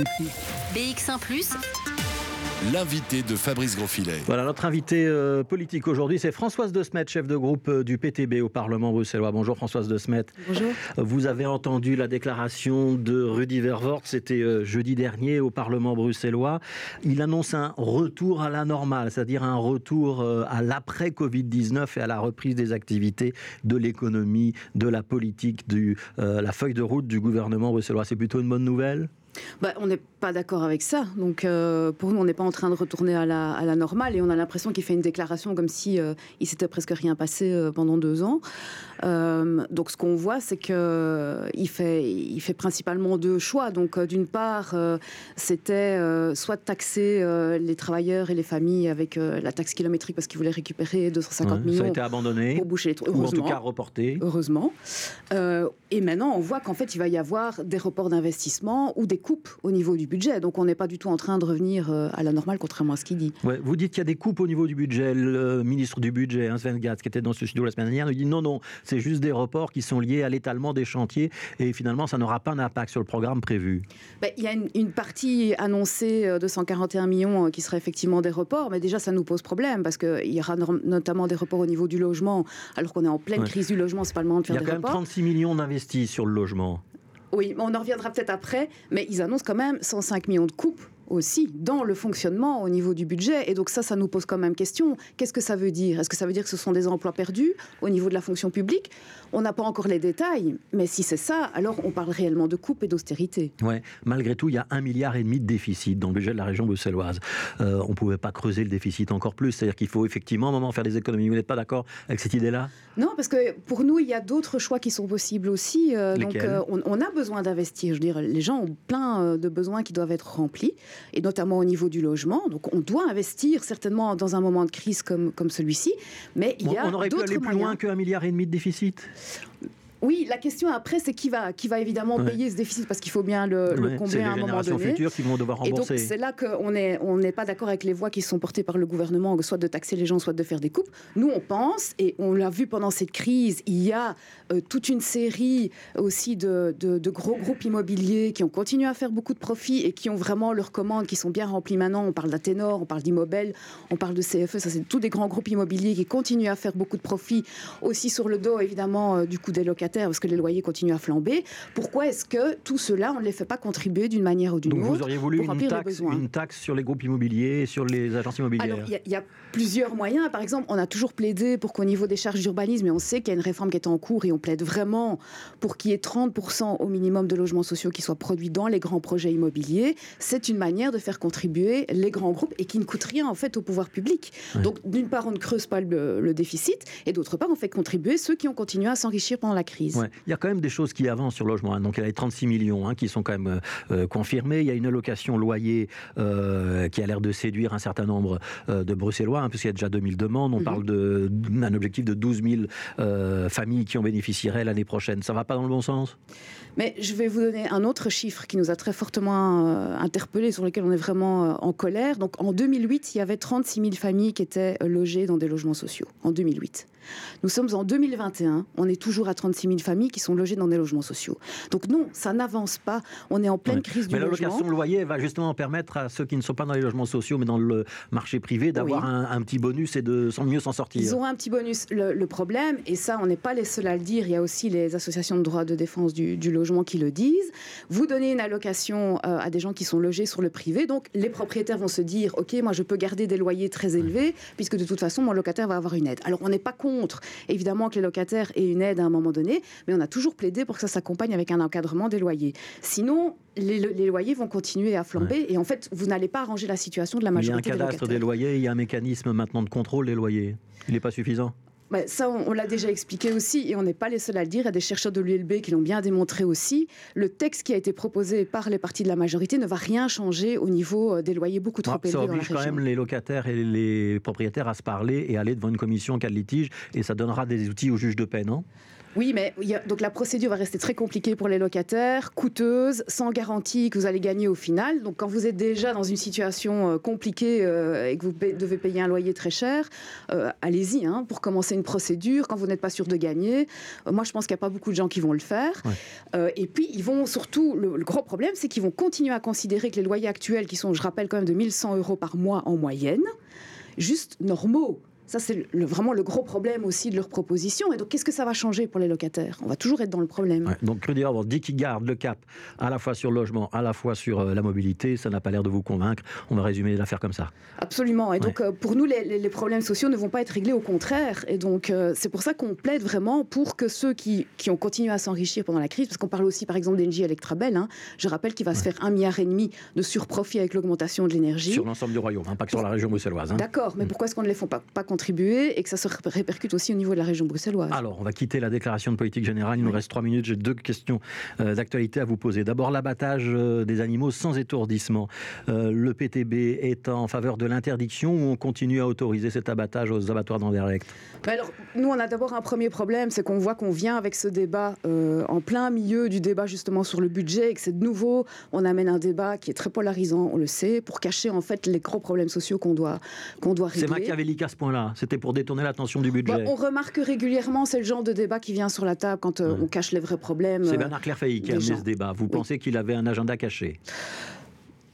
BX1 ⁇ L'invité de Fabrice Grosfilet. Voilà, notre invité euh, politique aujourd'hui, c'est Françoise de Smet, chef de groupe euh, du PTB au Parlement bruxellois. Bonjour Françoise de Smet. Bonjour. Vous avez entendu la déclaration de Rudy Vervoort, c'était euh, jeudi dernier au Parlement bruxellois. Il annonce un retour à la normale, c'est-à-dire un retour à l'après Covid-19 et à la reprise des activités de l'économie, de la politique, de la feuille de route du gouvernement bruxellois. C'est plutôt une bonne nouvelle? Bah, on n'est pas d'accord avec ça. Donc, euh, pour nous, on n'est pas en train de retourner à la, à la normale et on a l'impression qu'il fait une déclaration comme si euh, il s'était presque rien passé euh, pendant deux ans. donc, ce qu'on voit, c'est que il fait, il fait principalement deux choix. Donc, d'une part, c'était soit de taxer les travailleurs et les familles avec la taxe kilométrique parce qu'il voulait récupérer 250 millions. Ça a été abandonné. Pour boucher les trous. Ou en tout cas reporté. Heureusement. et maintenant, on voit qu'en fait, il va y avoir des reports d'investissement ou des coupes au niveau du budget. Donc on n'est pas du tout en train de revenir euh, à la normale, contrairement à ce qu'il dit. Ouais, vous dites qu'il y a des coupes au niveau du budget. Le ministre du budget, hein, Sven Gatz, qui était dans ce studio la semaine dernière, nous dit non, non, c'est juste des reports qui sont liés à l'étalement des chantiers et finalement ça n'aura pas d'impact sur le programme prévu. Ben, il y a une, partie annoncée euh, de 141 millions euh, qui serait effectivement des reports, mais déjà ça nous pose problème parce qu'il y aura notamment des reports au niveau du logement, alors qu'on est en pleine crise du logement, c'est pas le moment de faire des reports. Il y a quand même 36 millions d'investis sur le logement. Oui, on en reviendra peut-être après, mais ils annoncent quand même 105 millions de coupes aussi dans le fonctionnement au niveau du budget. Et donc ça, ça nous pose quand même question. Qu'est-ce que ça veut dire? Est-ce que ça veut dire que ce sont des emplois perdus au niveau de la fonction publique? On n'a pas encore les détails, mais si c'est ça, alors on parle réellement de coupe et d'austérité. Ouais. Malgré tout, il y a un milliard et demi de déficit dans le budget de la région bruxelloise. Euh, on ne pouvait pas creuser le déficit encore plus. C'est-à-dire qu'il faut effectivement un moment faire des économies. Vous n'êtes pas d'accord avec cette idée-là? Non, parce que pour nous, il y a d'autres choix qui sont possibles aussi. Euh, donc euh, on, on, a besoin d'investir. Je veux dire, les gens ont plein de besoins qui doivent être remplis, et notamment au niveau du logement. Donc on doit investir certainement dans un moment de crise comme, comme celui-ci, mais il y a On aurait pu aller plus loin qu'un milliard et demi de déficit? Oui, la question après, c'est qui va, qui va évidemment payer ce déficit parce qu'il faut bien le, combler à un moment donné. futures qui vont devoir rembourser. Et donc c'est là qu'on n'est on n'est pas d'accord avec les voix qui sont portées par le gouvernement, soit de taxer les gens, soit de faire des coupes. Nous, on pense, et on l'a vu pendant cette crise, il y a euh, toute une série aussi de, de, gros groupes immobiliers qui ont continué à faire beaucoup de profits et qui ont vraiment leurs commandes qui sont bien remplies maintenant. On parle d'Athénor, on parle d'Immobel, on parle de CFE, ça c'est tous des grands groupes immobiliers qui continuent à faire beaucoup de profits, aussi sur le dos évidemment euh, du coup des locataires parce que les loyers continuent à flamber. Pourquoi est-ce que tout cela, on ne les fait pas contribuer d'une manière ou d'une autre Donc vous auriez voulu une taxe, une taxe, sur les groupes immobiliers sur les agences immobilières? Alors, il y, a plusieurs moyens. Par exemple, on a toujours plaidé pour qu'au niveau des charges d'urbanisme, et on sait qu'il y a une réforme qui est en cours, et on plaide vraiment pour qu'il y ait 30% au minimum de logements sociaux qui soient produits dans les grands projets immobiliers. C'est une manière de faire contribuer les grands groupes et qui ne coûte rien en fait au pouvoir public. Donc d'une part, on ne creuse pas le, le déficit, et d'autre part, on fait contribuer ceux qui ont continué à s'enrichir pendant la crise. Il y a quand même des choses qui avancent sur le logement. Hein. Donc il y a les 36 millions hein, qui sont quand même euh, euh, confirmés. Il y a une allocation loyer euh, qui a l'air de séduire un certain nombre de Bruxellois, hein, puisqu'il y a déjà 2000 demandes. On mhm. parle d'un objectif de 12 000 familles qui en bénéficieraient l'année prochaine. Ça va pas dans le bon sens? Mais je vais vous donner un autre chiffre qui nous a très fortement interpellés, sur lequel on est vraiment en colère. Donc en 2008, il y avait 36 000 familles qui étaient logées dans des logements sociaux. En 2008. Nous sommes en 2021, on est toujours à 36 000 familles qui sont logées dans des logements sociaux. Donc non, ça n'avance pas. On est en pleine crise du logement. Mais l'allocation loyer va justement permettre à ceux qui ne sont pas dans les logements sociaux, mais dans le marché privé, d'avoir un, petit bonus et de mieux s'en sortir. Ils auront un petit bonus. Le, problème, et ça, on n'est pas les seuls à le dire, il y a aussi les associations de droit de défense du, logement qui le disent. Vous donnez une allocation euh, à des gens qui sont logés sur le privé, donc les propriétaires vont se dire, ok, moi je peux garder des loyers très élevés, puisque de toute façon mon locataire va avoir une aide. Alors on n'est pas contre, évidemment, que les locataires aient une aide à un moment donné, mais on a toujours plaidé pour que ça s'accompagne avec un encadrement des loyers. Sinon, les, loyers vont continuer à flamber et en fait, vous n'allez pas arranger la situation de la majorité Il y a un cadastre des, loyers, il y a un mécanisme maintenant de contrôle des loyers. Il n'est pas suffisant bah, ça, on, l'a déjà expliqué aussi, et on n'est pas les seuls à le dire. Il y a des chercheurs de l'ULB qui l'ont bien démontré aussi. Le texte qui a été proposé par les partis de la majorité ne va rien changer au niveau euh, des loyers beaucoup trop élevés. Ça oblige quand même les locataires et les propriétaires à se parler et aller devant une commission en cas de litige, et ça donnera des outils aux juges de paix, non? Oui, mais donc la procédure va rester très compliquée pour les locataires, coûteuse, sans garantie que vous allez gagner au final. Donc quand vous êtes déjà dans une situation euh, compliquée euh, et que vous devez payer un loyer très cher, euh, allez-y hein, pour commencer une procédure quand vous n'êtes pas sûr de gagner. moi, je pense qu'il n'y a pas beaucoup de gens qui vont le faire. et puis, ils vont surtout, le, le gros problème, c'est qu'ils vont continuer à considérer que les loyers actuels, qui sont, je rappelle, quand même de 1100 euros par mois en moyenne, juste normaux. Ça, c'est vraiment le gros problème aussi de leur proposition. Et donc, qu'est-ce que ça va changer pour les locataires? On va toujours être dans le problème. donc, Rudy on dit qu'il garde le cap à la fois sur le logement, à la fois sur euh, la mobilité. Ça n'a pas l'air de vous convaincre. On va résumer l'affaire comme ça. Absolument. Et donc, euh, pour nous, les, problèmes sociaux ne vont pas être réglés, au contraire. Et donc, euh, c'est pour ça qu'on plaide vraiment pour que ceux qui, qui ont continué à s'enrichir pendant la crise, parce qu'on parle aussi, par exemple, d'Engie Electrabel, hein, je rappelle qu'il va se faire un milliard et demi de surprofit avec l'augmentation de l'énergie. Sur l'ensemble du royaume, hein, pas que sur la région bruxelloise. Hein. D'accord, mais mm. pourquoi est-ce qu'on ne les font pas, pas contribuer et que ça se répercute aussi au niveau de la région bruxelloise. Alors, on va quitter la déclaration de politique générale. Il nous reste trois minutes. J'ai deux questions euh, d'actualité à vous poser. D'abord, l'abattage euh, des animaux sans étourdissement. Euh, le PTB est en faveur de l'interdiction ou on continue à autoriser cet abattage aux abattoirs d'Anderlecht Alors, nous, on a d'abord un premier problème, c'est qu'on voit qu'on vient avec ce débat en plein milieu du débat justement sur le budget et que c'est de nouveau, on amène un débat qui est très polarisant, on le sait, pour cacher en fait les gros problèmes sociaux qu'on doit, qu'on doit régler. C'est machiavélique à ce point-là. C'était pour détourner l'attention du budget. Bah, on remarque régulièrement, c'est le genre de débat qui vient sur la table quand euh, on cache les vrais problèmes. C'est Bernard Clairfailly qui a amené ce débat. Vous pensez qu'il avait un agenda caché?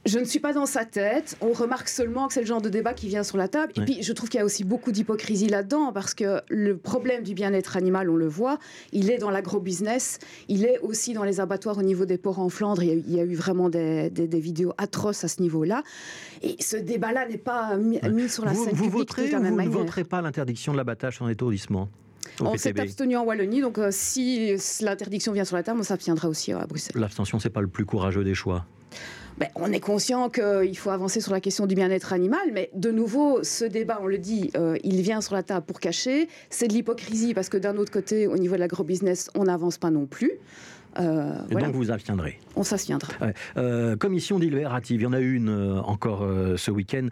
Je ne suis pas dans sa tête. On remarque seulement que c'est le genre de débat qui vient sur la table. Et puis, je trouve qu'il y a aussi beaucoup d'hypocrisie là-dedans, parce que le problème du bien-être animal, on le voit, il est dans l'agro-business, il est aussi dans les abattoirs au niveau des ports en Flandre. Il y a, eu vraiment des, vidéos atroces à ce niveau-là. Et ce débat-là n'est pas mis, sur la scène vous publique voterez, Vous ne voterez pas l'interdiction de l'abattage en étourdissement on s'est abstenu en Wallonie, donc euh, si l'interdiction vient sur la table, on s'abstiendra aussi à Bruxelles. L'abstention, c'est pas le plus courageux des choix. Ben, on est conscient qu'il faut avancer sur la question du bien-être animal, mais de nouveau, ce débat, on le dit, euh, il vient sur la table pour cacher. C'est de l'hypocrisie parce que d'un autre côté, au niveau de l'agro-business, on n'avance pas non plus. Euh, et donc vous vous abstiendrez On s'abstiendra. Euh, commission délibérative, il y en a une euh, encore ce week-end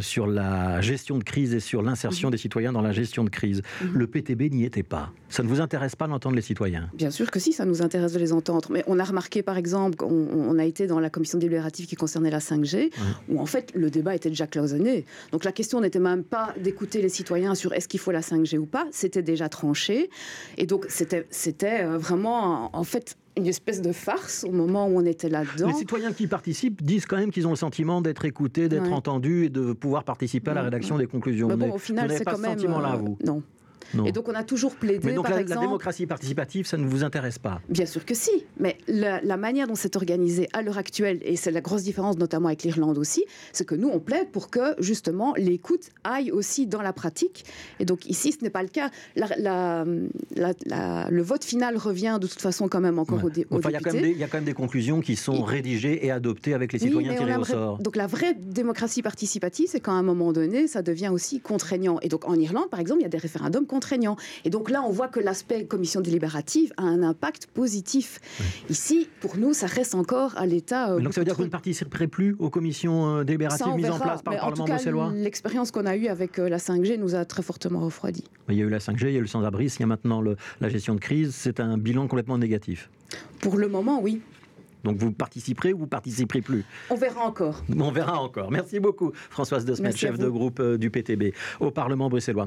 sur la gestion de crise et sur l'insertion mhm. des citoyens dans la gestion de crise. Mhm. Le PTB n'y était pas. Ça ne vous intéresse pas d'entendre les citoyens? Bien sûr que si, ça nous intéresse de les entendre. Mais on a remarqué par exemple, on, on a été dans la commission délibérative qui concernait la 5G, où en fait le débat était déjà cloisonné. Donc la question n'était même pas d'écouter les citoyens sur est-ce qu'il faut la 5G ou pas, c'était déjà tranché. Et donc c'était vraiment en fait une espèce de farce au moment où on était là-dedans. Les citoyens qui participent disent quand même qu'ils ont le sentiment d'être écoutés, d'être entendus et de pouvoir participer à la rédaction des conclusions. Mais bon, au final, c'est quand même. sentiment-là, vous euh, Non. Et donc on a toujours plaidé. Mais donc par la, exemple, la, démocratie participative, ça ne vous intéresse pas Bien sûr que si. Mais la, manière dont c'est organisé à l'heure actuelle, et c'est la grosse différence notamment avec l'Irlande aussi, c'est que nous on plaide pour que justement l'écoute aille aussi dans la pratique. Et donc ici ce n'est pas le cas. le vote final revient de toute façon quand même encore au, dé, enfin, il, y a quand même des, il y a quand même des conclusions qui sont rédigées et adoptées avec les citoyens tirés au sort. Donc la vraie démocratie participative, c'est qu'à un moment donné, ça devient aussi contraignant. Et donc en Irlande, par exemple, il y a des référendums contraignants. Et donc là, on voit que l'aspect commission délibérative a un impact positif. Ici, pour nous, ça reste encore à l'état. Euh, donc ça veut dire que vous ne participerez plus aux commissions euh, délibératives mises en place par le Parlement bruxellois L'expérience qu'on a eue avec euh, la 5G nous a très fortement refroidi. Il y a eu la 5G, il y a eu le sans-abrisme, il y a maintenant la gestion de crise. C'est un bilan complètement négatif. Pour le moment, oui. Donc vous participerez ou vous participerez plus? On verra encore. On verra encore. Merci beaucoup Françoise Desmet, chef de groupe du PTB au Parlement bruxellois.